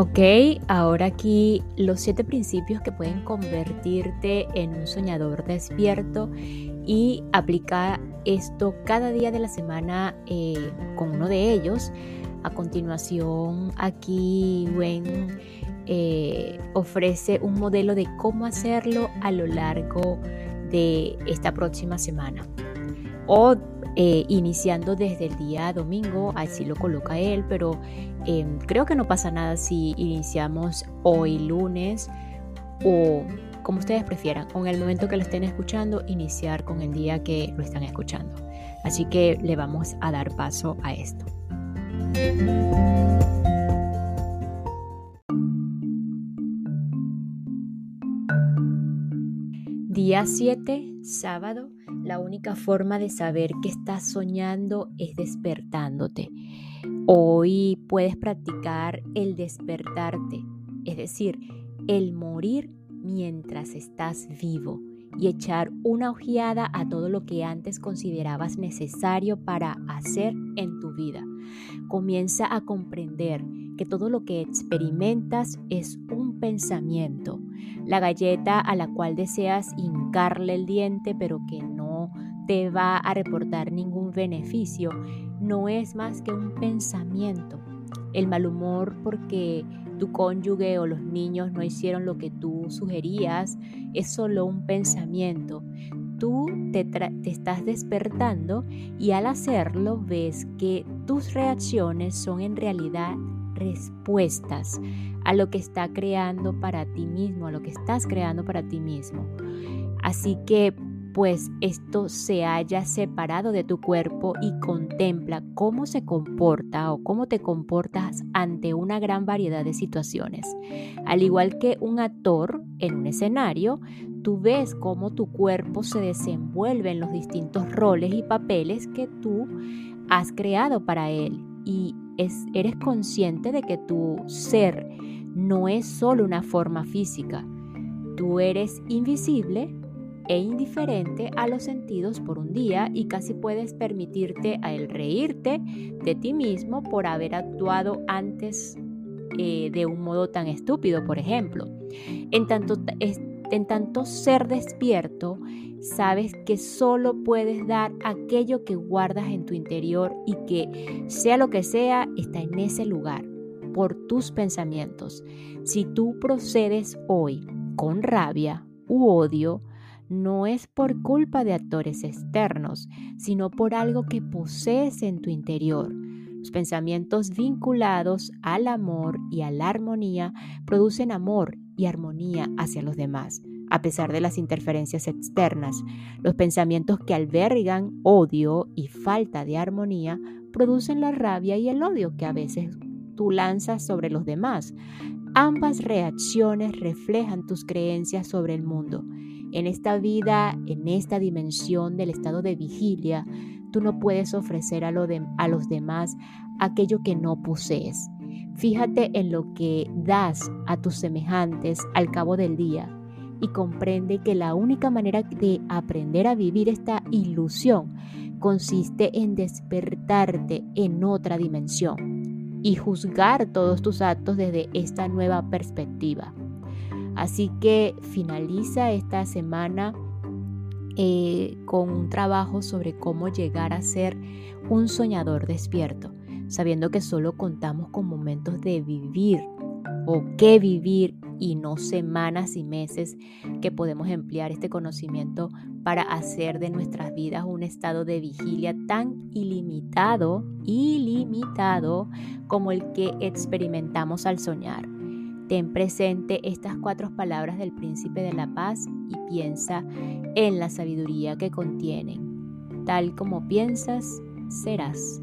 Ok, ahora aquí los siete principios que pueden convertirte en un soñador despierto y aplicar esto cada día de la semana eh, con uno de ellos. A continuación, aquí Gwen eh, ofrece un modelo de cómo hacerlo a lo largo de esta próxima semana. O eh, iniciando desde el día domingo, así lo coloca él, pero em, creo que no pasa nada si iniciamos hoy lunes o como ustedes prefieran, con el momento que lo estén escuchando, iniciar con el día que lo están escuchando. Así que le vamos a dar paso a esto. Día 7, sábado la única forma de saber que estás soñando es despertándote. Hoy puedes practicar el despertarte, es decir, el morir mientras estás vivo y echar una ojeada a todo lo que antes considerabas necesario para hacer en tu vida. Comienza a comprender que todo lo que experimentas es un pensamiento, la galleta a la cual deseas hincarle el diente pero que no te va a reportar ningún beneficio, no es más que un pensamiento. El mal humor porque tu cónyuge o los niños no hicieron lo que tú sugerías es solo un pensamiento. Tú te, te, estás despertando y al hacerlo ves que tus reacciones son en realidad respuestas a lo que está creando para ti mismo, a lo que estás creando para ti mismo. Así que pues esto se haya separado de tu cuerpo y contempla cómo se comporta o cómo te comportas ante una gran variedad de situaciones. Al igual que un actor en un escenario, tú ves cómo tu cuerpo se desenvuelve en los distintos roles y papeles que tú has creado para él y eres consciente de que tu ser no es solo una forma física. Tú eres invisible e indiferente a los sentidos por un día y casi puedes permitirte el reírte de ti mismo por haber actuado antes eh, de un modo tan estúpido, por ejemplo. En tanto, en tanto ser despierto, sabes que solo puedes dar aquello que guardas en tu interior y que sea lo que sea, está en ese lugar por tus pensamientos. Si tú procedes hoy con rabia u odio, no es por culpa de actores externos, sino por algo que posees en tu interior. Los pensamientos vinculados al amor y a la armonía producen amor y armonía hacia los demás, a pesar de las interferencias externas. Los pensamientos que albergan odio y falta de armonía producen la rabia y el odio que a veces tú lanzas sobre los demás. Ambas reacciones reflejan tus creencias sobre el mundo en esta vida, en esta dimensión del estado de vigilia, tú no puedes ofrecer a, los demás aquello que no posees. Fíjate en lo que das a tus semejantes al cabo del día y comprende que la única manera de aprender a vivir esta ilusión consiste en despertarte en otra dimensión y juzgar todos tus actos desde esta nueva perspectiva. Así que finaliza esta semana eh, con un trabajo sobre cómo llegar a ser un soñador despierto, sabiendo que solo contamos con momentos de vivir o qué vivir y no semanas y meses que podemos emplear este conocimiento para hacer de nuestras vidas un estado de vigilia tan ilimitado, ilimitado como el que experimentamos al soñar. Ten presente estas cuatro palabras del príncipe de la paz y piensa en la sabiduría que contienen. Tal como piensas, serás.